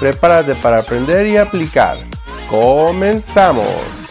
Prepárate para aprender y aplicar. ¡Comenzamos!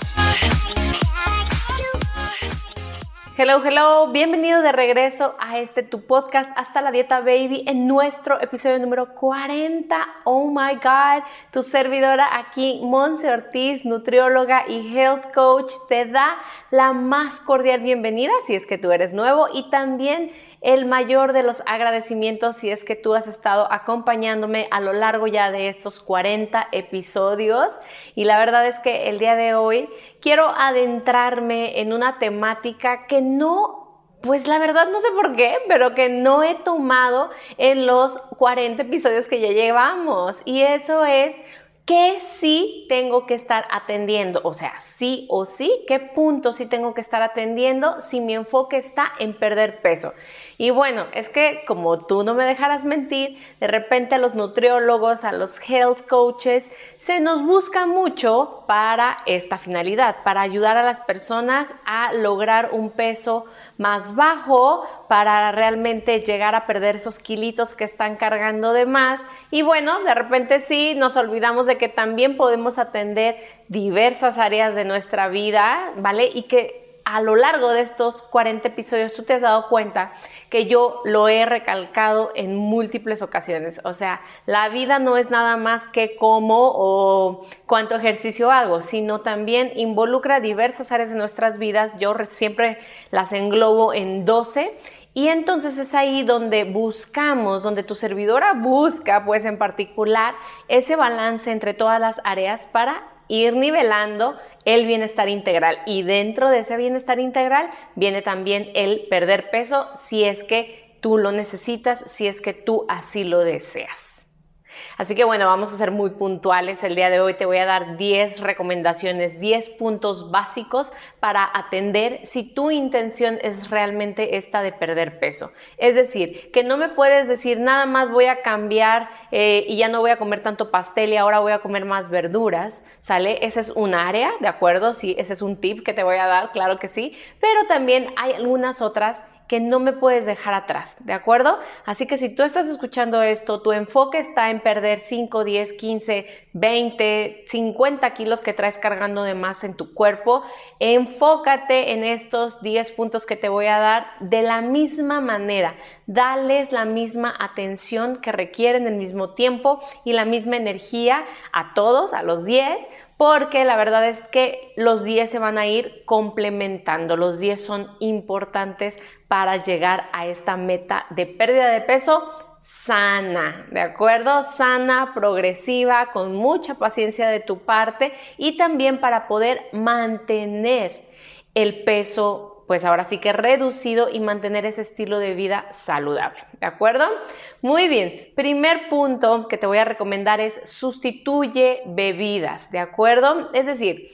Hello, hello, bienvenido de regreso a este tu podcast Hasta la Dieta Baby en nuestro episodio número 40. Oh my God, tu servidora aquí, Monse Ortiz, nutrióloga y health coach, te da la más cordial bienvenida si es que tú eres nuevo y también el mayor de los agradecimientos si es que tú has estado acompañándome a lo largo ya de estos 40 episodios. Y la verdad es que el día de hoy quiero adentrarme en una temática que no pues la verdad no sé por qué, pero que no he tomado en los 40 episodios que ya llevamos. Y eso es ¿Qué sí tengo que estar atendiendo? O sea, sí o sí, ¿qué punto sí tengo que estar atendiendo si mi enfoque está en perder peso? Y bueno, es que como tú no me dejarás mentir, de repente a los nutriólogos, a los health coaches, se nos busca mucho para esta finalidad, para ayudar a las personas a lograr un peso más bajo, para realmente llegar a perder esos kilitos que están cargando de más. Y bueno, de repente sí, nos olvidamos de que también podemos atender diversas áreas de nuestra vida, ¿vale? Y que a lo largo de estos 40 episodios tú te has dado cuenta que yo lo he recalcado en múltiples ocasiones. O sea, la vida no es nada más que cómo o cuánto ejercicio hago, sino también involucra diversas áreas de nuestras vidas. Yo siempre las englobo en 12 y entonces es ahí donde buscamos, donde tu servidora busca, pues en particular, ese balance entre todas las áreas para ir nivelando el bienestar integral. Y dentro de ese bienestar integral viene también el perder peso si es que tú lo necesitas, si es que tú así lo deseas. Así que bueno, vamos a ser muy puntuales. El día de hoy te voy a dar 10 recomendaciones, 10 puntos básicos para atender si tu intención es realmente esta de perder peso. Es decir, que no me puedes decir nada más voy a cambiar eh, y ya no voy a comer tanto pastel y ahora voy a comer más verduras, ¿sale? Ese es un área, ¿de acuerdo? Sí, ese es un tip que te voy a dar, claro que sí. Pero también hay algunas otras que no me puedes dejar atrás, ¿de acuerdo? Así que si tú estás escuchando esto, tu enfoque está en perder 5, 10, 15, 20, 50 kilos que traes cargando de más en tu cuerpo, enfócate en estos 10 puntos que te voy a dar de la misma manera. Dales la misma atención que requieren el mismo tiempo y la misma energía a todos, a los 10, porque la verdad es que los 10 se van a ir complementando. Los 10 son importantes para llegar a esta meta de pérdida de peso sana, ¿de acuerdo? Sana, progresiva, con mucha paciencia de tu parte y también para poder mantener el peso pues ahora sí que reducido y mantener ese estilo de vida saludable, ¿de acuerdo? Muy bien, primer punto que te voy a recomendar es sustituye bebidas, ¿de acuerdo? Es decir,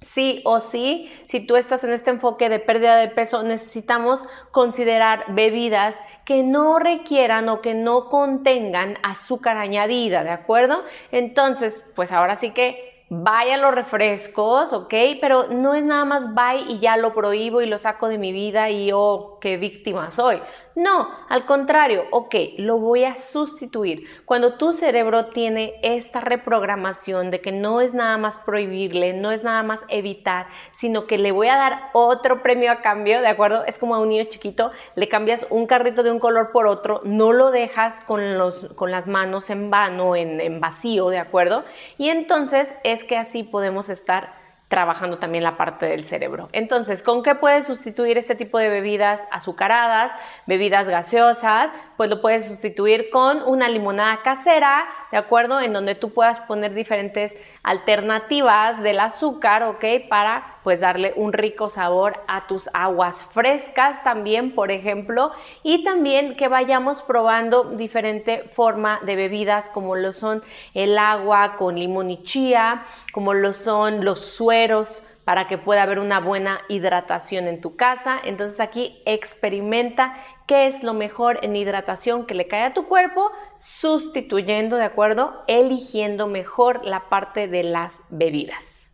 sí o sí, si tú estás en este enfoque de pérdida de peso, necesitamos considerar bebidas que no requieran o que no contengan azúcar añadida, ¿de acuerdo? Entonces, pues ahora sí que vaya los refrescos, ¿ok? Pero no es nada más bye y ya lo prohíbo y lo saco de mi vida y oh, qué víctima soy. No, al contrario, ok, lo voy a sustituir. Cuando tu cerebro tiene esta reprogramación de que no es nada más prohibirle, no es nada más evitar, sino que le voy a dar otro premio a cambio, ¿de acuerdo? Es como a un niño chiquito, le cambias un carrito de un color por otro, no lo dejas con, los, con las manos en vano, en, en vacío, ¿de acuerdo? Y entonces es que así podemos estar trabajando también la parte del cerebro. Entonces, ¿con qué puedes sustituir este tipo de bebidas azucaradas, bebidas gaseosas? Pues lo puedes sustituir con una limonada casera, ¿de acuerdo? En donde tú puedas poner diferentes alternativas del azúcar, ¿ok? Para pues darle un rico sabor a tus aguas frescas también, por ejemplo, y también que vayamos probando diferente forma de bebidas como lo son el agua con limón y chía, como lo son los sueros, para que pueda haber una buena hidratación en tu casa. Entonces aquí experimenta qué es lo mejor en hidratación que le cae a tu cuerpo, sustituyendo, ¿de acuerdo? Eligiendo mejor la parte de las bebidas.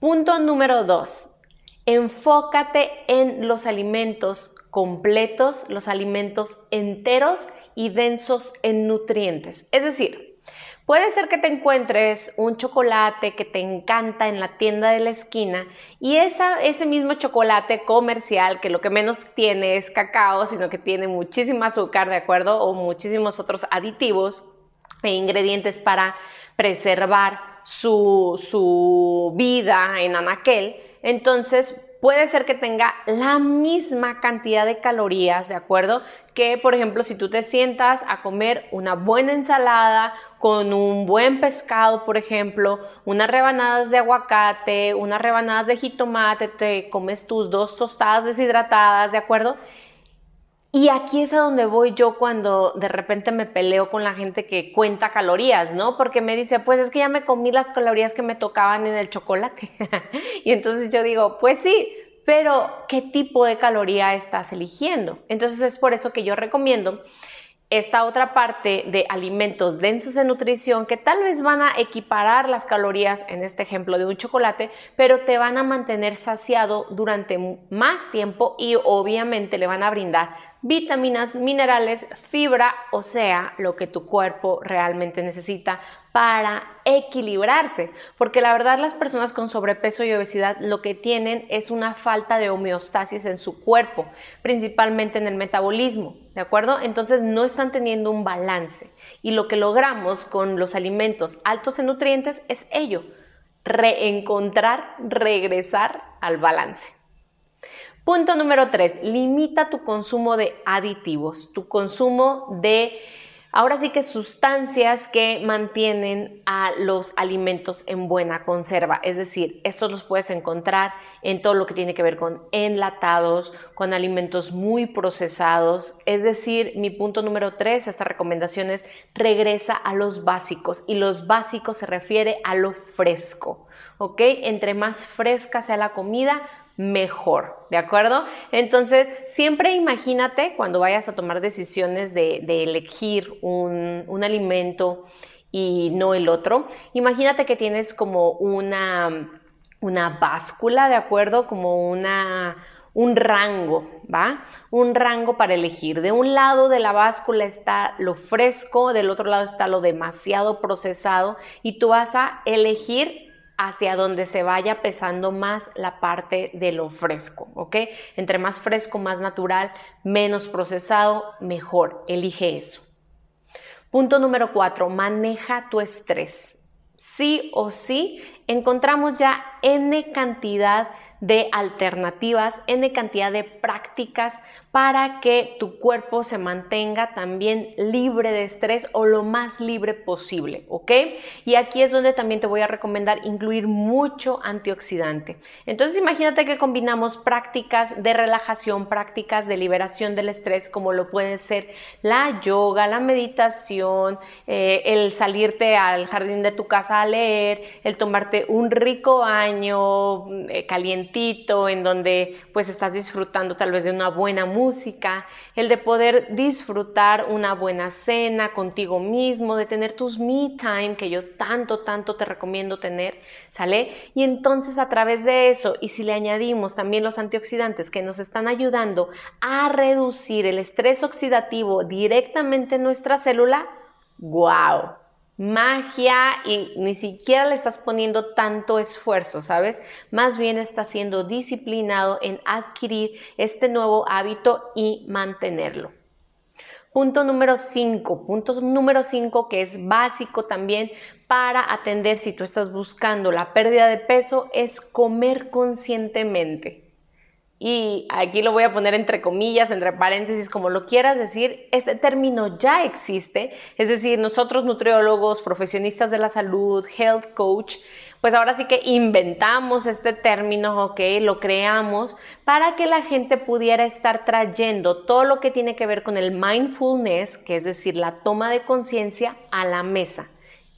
Punto número dos. Enfócate en los alimentos completos, los alimentos enteros y densos en nutrientes. Es decir, Puede ser que te encuentres un chocolate que te encanta en la tienda de la esquina y ese mismo chocolate comercial que lo que menos tiene es cacao, sino que tiene muchísimo azúcar, ¿de acuerdo? O muchísimos otros aditivos e ingredientes para preservar su, su vida en anaquel. Entonces, puede ser que tenga la misma cantidad de calorías, ¿de acuerdo? Que, por ejemplo, si tú te sientas a comer una buena ensalada con un buen pescado, por ejemplo, unas rebanadas de aguacate, unas rebanadas de jitomate, te comes tus dos tostadas deshidratadas, ¿de acuerdo? Y aquí es a donde voy yo cuando de repente me peleo con la gente que cuenta calorías, ¿no? Porque me dice, pues es que ya me comí las calorías que me tocaban en el chocolate. y entonces yo digo, pues sí, pero ¿qué tipo de caloría estás eligiendo? Entonces es por eso que yo recomiendo esta otra parte de alimentos densos en nutrición que tal vez van a equiparar las calorías, en este ejemplo de un chocolate, pero te van a mantener saciado durante más tiempo y obviamente le van a brindar vitaminas, minerales, fibra, o sea, lo que tu cuerpo realmente necesita para equilibrarse. Porque la verdad las personas con sobrepeso y obesidad lo que tienen es una falta de homeostasis en su cuerpo, principalmente en el metabolismo, ¿de acuerdo? Entonces no están teniendo un balance. Y lo que logramos con los alimentos altos en nutrientes es ello, reencontrar, regresar al balance. Punto número tres, limita tu consumo de aditivos, tu consumo de, ahora sí que sustancias que mantienen a los alimentos en buena conserva. Es decir, estos los puedes encontrar en todo lo que tiene que ver con enlatados, con alimentos muy procesados. Es decir, mi punto número tres, esta recomendación es regresa a los básicos y los básicos se refiere a lo fresco. ¿ok? Entre más fresca sea la comida, mejor, ¿de acuerdo? Entonces, siempre imagínate cuando vayas a tomar decisiones de, elegir un, un, alimento y no el otro, imagínate que tienes como una, una báscula, ¿de acuerdo? Como una, un rango, ¿va? Un rango para elegir. De un lado de la báscula está lo fresco, del otro lado está lo demasiado procesado y tú vas a elegir hacia donde se vaya pesando más la parte de lo fresco, ¿ok? Entre más fresco, más natural, menos procesado, mejor. Elige eso. Punto número cuatro, maneja tu estrés. Sí o sí, encontramos ya N cantidad de alternativas, N cantidad de prácticas para que tu cuerpo se mantenga también libre de estrés o lo más libre posible, ¿ok? Y aquí es donde también te voy a recomendar incluir mucho antioxidante. Entonces imagínate que combinamos prácticas de relajación, prácticas de liberación del estrés, como lo puede ser la yoga, la meditación, eh, el salirte al jardín de tu casa a leer, el tomarte un rico baño eh, en donde pues estás disfrutando tal vez de una buena música, el de poder disfrutar una buena cena contigo mismo, de tener tus me time que yo tanto, tanto te recomiendo tener, ¿sale? Y entonces a través de eso, y si le añadimos también los antioxidantes que nos están ayudando a reducir el estrés oxidativo directamente en nuestra célula, ¡wow! Magia y ni siquiera le estás poniendo tanto esfuerzo, ¿sabes? Más bien estás siendo disciplinado en adquirir este nuevo hábito y mantenerlo. Punto número 5, punto número 5 que es básico también para atender si tú estás buscando la pérdida de peso es comer conscientemente. Y aquí lo voy a poner entre comillas, entre paréntesis, como lo quieras decir, este término ya existe, es decir, nosotros nutriólogos, profesionistas de la salud, health coach, pues ahora sí que inventamos este término, ok, lo creamos para que la gente pudiera estar trayendo todo lo que tiene que ver con el mindfulness, que es decir, la toma de conciencia a la mesa.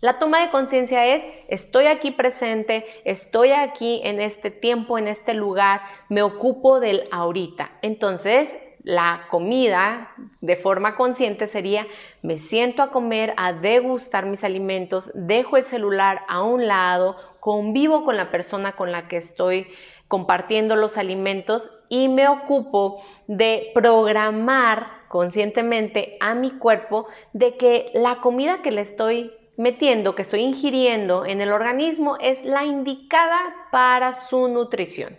La toma de conciencia es, estoy aquí presente, estoy aquí en este tiempo, en este lugar, me ocupo del ahorita. Entonces, la comida de forma consciente sería, me siento a comer, a degustar mis alimentos, dejo el celular a un lado, convivo con la persona con la que estoy compartiendo los alimentos y me ocupo de programar conscientemente a mi cuerpo de que la comida que le estoy metiendo, que estoy ingiriendo en el organismo es la indicada para su nutrición.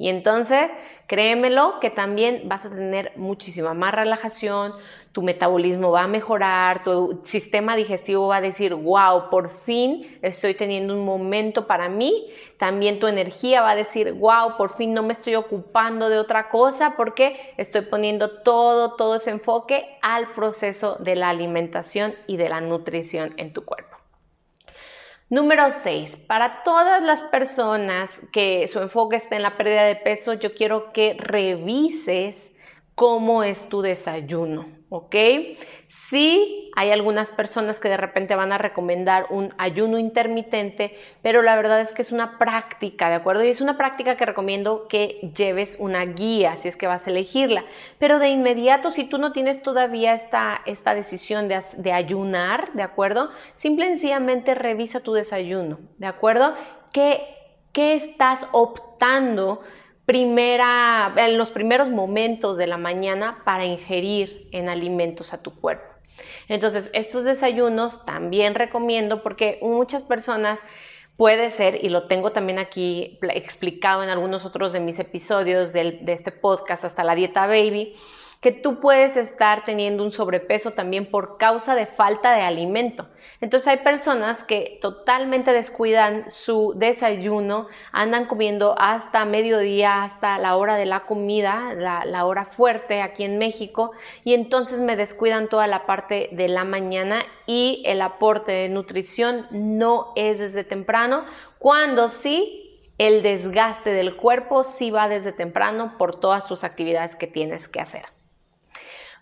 Y entonces, créemelo que también vas a tener muchísima más relajación, tu metabolismo va a mejorar, tu sistema digestivo va a decir, wow, por fin estoy teniendo un momento para mí. También tu energía va a decir, wow, por fin no me estoy ocupando de otra cosa porque estoy poniendo todo, todo ese enfoque al proceso de la alimentación y de la nutrición en tu cuerpo. Número 6. Para todas las personas que su enfoque está en la pérdida de peso, yo quiero que revises cómo es tu desayuno, ¿ok? Sí, hay algunas personas que de repente van a recomendar un ayuno intermitente, pero la verdad es que es una práctica, ¿de acuerdo? Y es una práctica que recomiendo que lleves una guía, si es que vas a elegirla. Pero de inmediato, si tú no tienes todavía esta, esta decisión de, de ayunar, ¿de acuerdo? Simple y sencillamente revisa tu desayuno, ¿de acuerdo? ¿Qué, qué estás optando? Primera, en los primeros momentos de la mañana para ingerir en alimentos a tu cuerpo. Entonces, estos desayunos también recomiendo porque muchas personas puede ser, y lo tengo también aquí explicado en algunos otros de mis episodios de este podcast hasta la dieta baby, que tú puedes estar teniendo un sobrepeso también por causa de falta de alimento. Entonces hay personas que totalmente descuidan su desayuno, andan comiendo hasta mediodía, hasta la hora de la comida, la, hora fuerte aquí en México, y entonces me descuidan toda la parte de la mañana y el aporte de nutrición no es desde temprano, cuando sí el desgaste del cuerpo sí va desde temprano por todas tus actividades que tienes que hacer.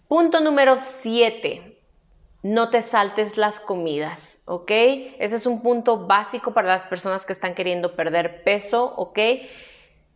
Punto número 7. No te saltes las comidas, ¿ok? Ese es un punto básico para las personas que están queriendo perder peso, ¿ok?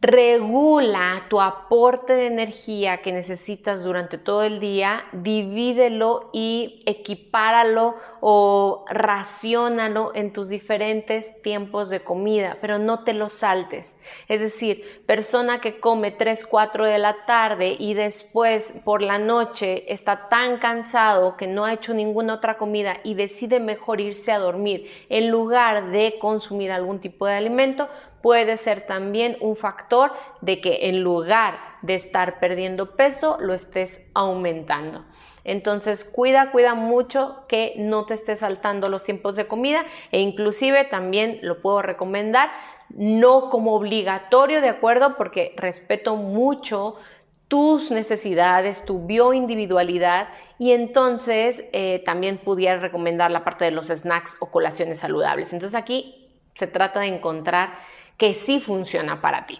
Regula tu aporte de energía que necesitas durante todo el día, divídelo y equipáralo o racionalo en tus diferentes tiempos de comida, pero no te lo saltes. Es decir, persona que come 3, 4 de la tarde y después por la noche está tan cansado que no ha hecho ninguna otra comida y decide mejor irse a dormir en lugar de consumir algún tipo de alimento, puede ser también un factor de que en lugar de estar perdiendo peso, lo estés aumentando. Entonces, cuida, cuida mucho que no te estés saltando los tiempos de comida e inclusive también lo puedo recomendar, no como obligatorio, ¿de acuerdo? Porque respeto mucho tus necesidades, tu bioindividualidad y entonces eh, también pudiera recomendar la parte de los snacks o colaciones saludables. Entonces aquí se trata de encontrar que sí funciona para ti.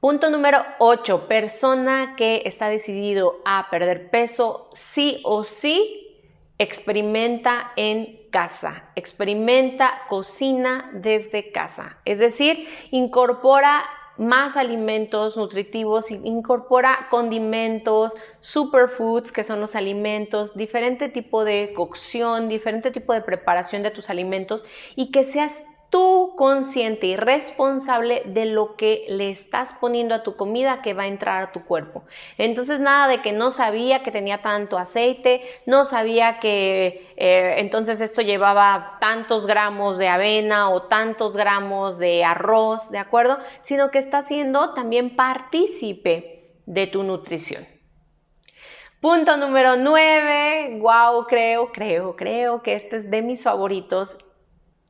Punto número 8. Persona que está decidido a perder peso, sí o sí, experimenta en casa, experimenta cocina desde casa. Es decir, incorpora más alimentos nutritivos, incorpora condimentos, superfoods, que son los alimentos, diferente tipo de cocción, diferente tipo de preparación de tus alimentos y que seas tú consciente y responsable de lo que le estás poniendo a tu comida que va a entrar a tu cuerpo. Entonces nada de que no sabía que tenía tanto aceite, no sabía que eh, entonces esto llevaba tantos gramos de avena o tantos gramos de arroz, ¿de acuerdo? Sino que está siendo también partícipe de tu nutrición. Punto número 9, wow, creo, creo, creo que este es de mis favoritos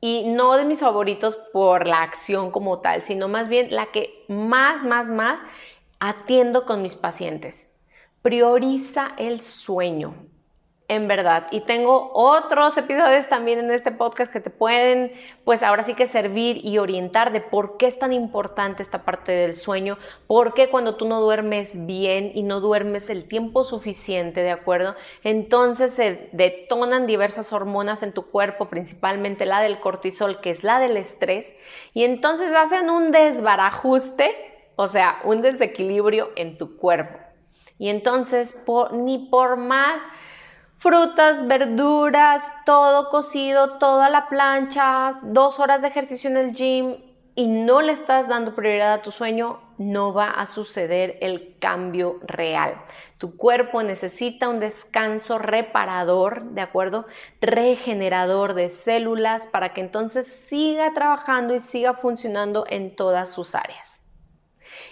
y no de mis favoritos por la acción como tal, sino más bien la que más, más, más atiendo con mis pacientes. Prioriza el sueño en verdad. Y tengo otros episodios también en este podcast que te pueden, pues ahora sí que servir y orientar de por qué es tan importante esta parte del sueño, por qué cuando tú no duermes bien y no duermes el tiempo suficiente, ¿de acuerdo? Entonces se detonan diversas hormonas en tu cuerpo, principalmente la del cortisol, que es la del estrés, y entonces hacen un desbarajuste, o sea, un desequilibrio en tu cuerpo. Y entonces, ni por más frutas, verduras, todo cocido, toda la plancha, dos horas de ejercicio en el gym y no le estás dando prioridad a tu sueño, no va a suceder el cambio real. Tu cuerpo necesita un descanso reparador, ¿de acuerdo? Regenerador de células para que entonces siga trabajando y siga funcionando en todas sus áreas.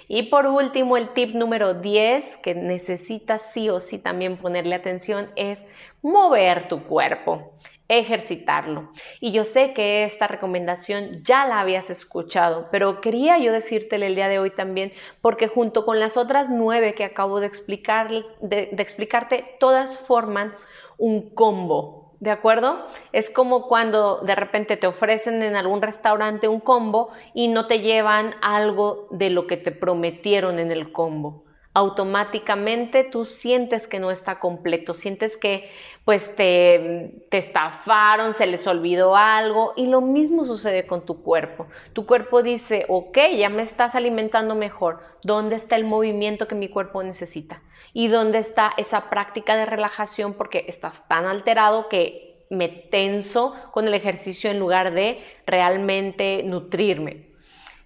Y por último, el tip número 10 que necesitas sí o sí también ponerle atención es mover tu cuerpo, ejercitarlo. Y yo sé que esta recomendación ya la habías escuchado, pero quería yo decírtelo el día de hoy también porque junto con las otras nueve que acabo de, explicar, de explicarte, todas forman un combo ¿De acuerdo? Es como cuando de repente te ofrecen en algún restaurante un combo y no te llevan algo de lo que te prometieron en el combo. Automáticamente tú sientes que no está completo, sientes que pues te, te estafaron, se les olvidó algo y lo mismo sucede con tu cuerpo. Tu cuerpo dice, ok, ya me estás alimentando mejor, ¿dónde está el movimiento que mi cuerpo necesita? ¿Y dónde está esa práctica de relajación? Porque estás tan alterado que me tenso con el ejercicio en lugar de realmente nutrirme.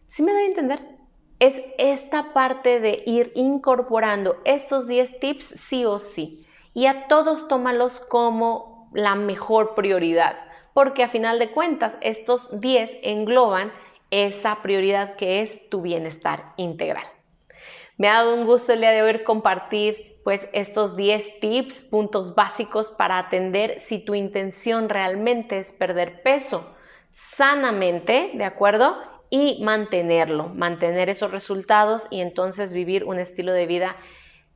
¿Sí me da a entender? Es esta parte de ir incorporando estos 10 tips sí o sí. Y a todos tómalos como la mejor prioridad, porque a final de cuentas estos 10 engloban esa prioridad que es tu bienestar integral. Me ha dado un gusto el día de hoy compartir pues estos 10 tips, puntos básicos para atender si tu intención realmente es perder peso sanamente, ¿de acuerdo? Y mantenerlo, mantener esos resultados y entonces vivir un estilo de vida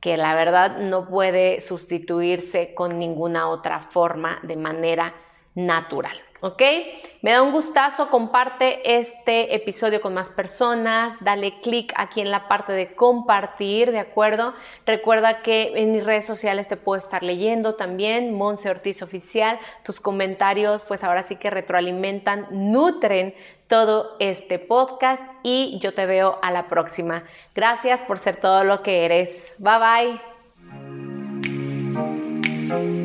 que la verdad no puede sustituirse con ninguna otra forma de manera natural. ¿Ok? Me da un gustazo, comparte este episodio con más personas, dale click aquí en la parte de compartir, ¿de acuerdo? Recuerda que en mis redes sociales te puedo estar leyendo también, Monse Ortiz Oficial, tus comentarios pues ahora sí que retroalimentan, nutren todo este podcast y yo te veo a la próxima. Gracias por ser todo lo que eres. Bye bye.